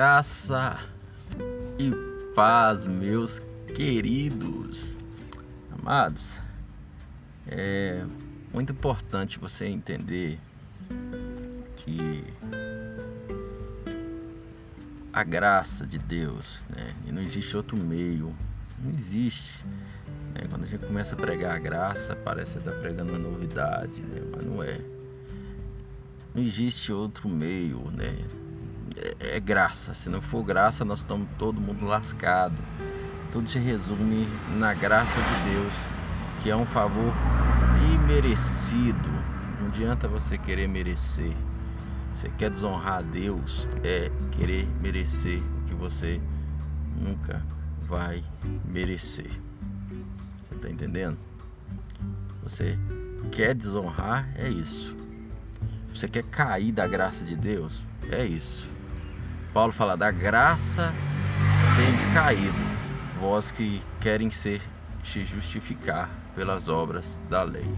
Graça e paz, meus queridos, amados. É muito importante você entender que a graça de Deus, né? E não existe outro meio, não existe. Né? Quando a gente começa a pregar a graça, parece estar tá pregando uma novidade, né? mas não é. Não existe outro meio, né? É, é graça. Se não for graça, nós estamos todo mundo lascado. Tudo se resume na graça de Deus, que é um favor imerecido. Não adianta você querer merecer. Você quer desonrar a Deus, é querer merecer o que você nunca vai merecer. Você está entendendo? Você quer desonrar, é isso. Você quer cair da graça de Deus, é isso. Paulo fala da graça tem caído, vós que querem ser se justificar pelas obras da lei.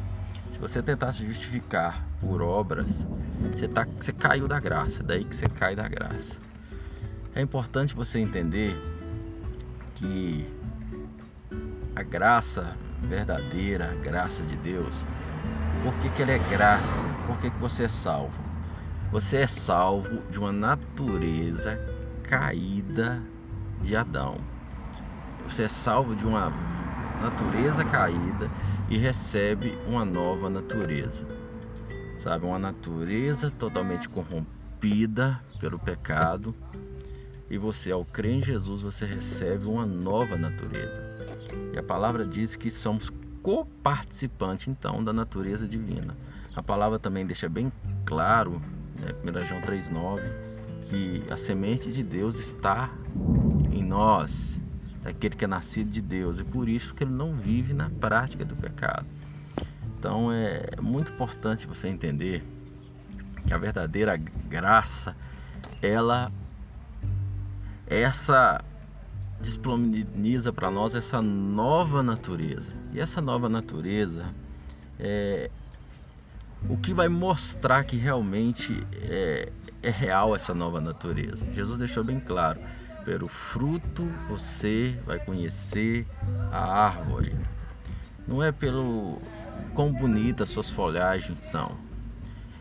Se você tentar se justificar por obras, você, tá, você caiu da graça, daí que você cai da graça. É importante você entender que a graça verdadeira, a graça de Deus, por que, que ela é graça? Por que, que você é salvo? Você é salvo de uma natureza caída de Adão. Você é salvo de uma natureza caída e recebe uma nova natureza. Sabe, uma natureza totalmente corrompida pelo pecado. E você, ao crer em Jesus, você recebe uma nova natureza. E a palavra diz que somos coparticipantes, então, da natureza divina. A palavra também deixa bem claro, né, 1 João 3,9, que a semente de Deus está em nós, daquele que é nascido de Deus, e por isso que ele não vive na prática do pecado. Então é muito importante você entender que a verdadeira graça, ela essa disponibiliza para nós essa nova natureza. E essa nova natureza é o que vai mostrar que realmente é, é real essa nova natureza. Jesus deixou bem claro: pelo fruto você vai conhecer a árvore. Não é pelo quão bonitas suas folhagens são,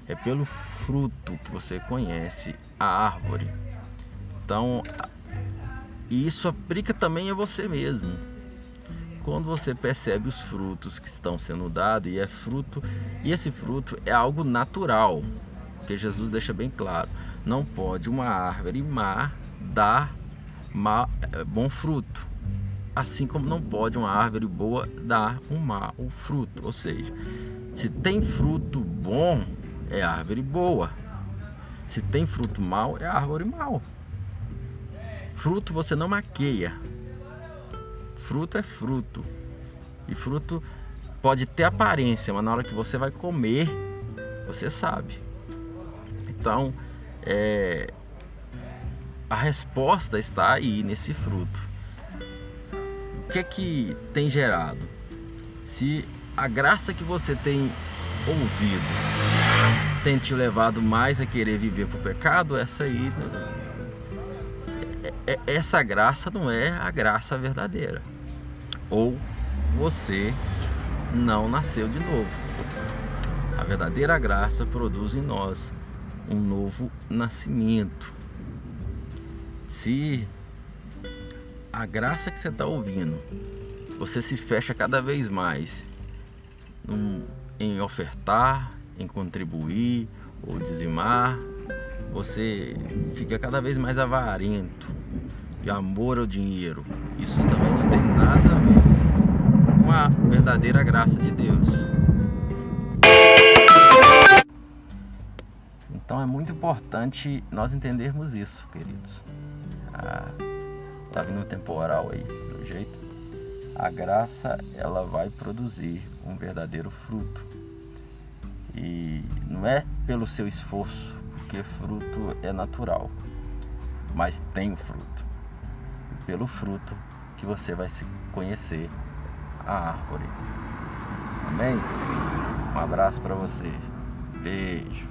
é pelo fruto que você conhece a árvore. Então, isso aplica também a você mesmo. Quando você percebe os frutos que estão sendo dados e é fruto, e esse fruto é algo natural, que Jesus deixa bem claro. Não pode uma árvore má dar má, é, bom fruto, assim como não pode uma árvore boa dar um mau fruto. Ou seja, se tem fruto bom, é árvore boa. Se tem fruto mau, é árvore mau. Fruto você não maqueia. Fruto é fruto. E fruto pode ter aparência, mas na hora que você vai comer, você sabe. Então, é, a resposta está aí nesse fruto. O que é que tem gerado? Se a graça que você tem ouvido tem te levado mais a querer viver o pecado, essa aí é, essa graça não é a graça verdadeira. Ou você não nasceu de novo. A verdadeira graça produz em nós um novo nascimento. Se a graça que você está ouvindo, você se fecha cada vez mais em ofertar, em contribuir ou dizimar, você fica cada vez mais avarento de amor ao dinheiro. Isso também não tem nada a ver com a verdadeira graça de Deus. Então é muito importante nós entendermos isso, queridos. Ah, tá vindo um temporal aí, do jeito. A graça ela vai produzir um verdadeiro fruto. E não é pelo seu esforço, porque fruto é natural, mas tem o fruto. Pelo fruto que você vai se conhecer a árvore. Amém? Um abraço para você. Beijo.